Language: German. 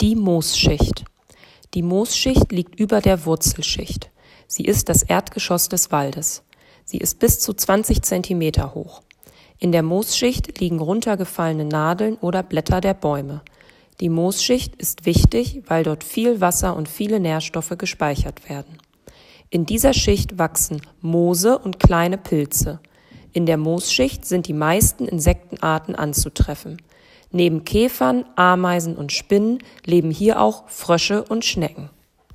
Die Moosschicht. Die Moosschicht liegt über der Wurzelschicht. Sie ist das Erdgeschoss des Waldes. Sie ist bis zu 20 Zentimeter hoch. In der Moosschicht liegen runtergefallene Nadeln oder Blätter der Bäume. Die Moosschicht ist wichtig, weil dort viel Wasser und viele Nährstoffe gespeichert werden. In dieser Schicht wachsen Moose und kleine Pilze. In der Moosschicht sind die meisten Insektenarten anzutreffen. Neben Käfern, Ameisen und Spinnen leben hier auch Frösche und Schnecken.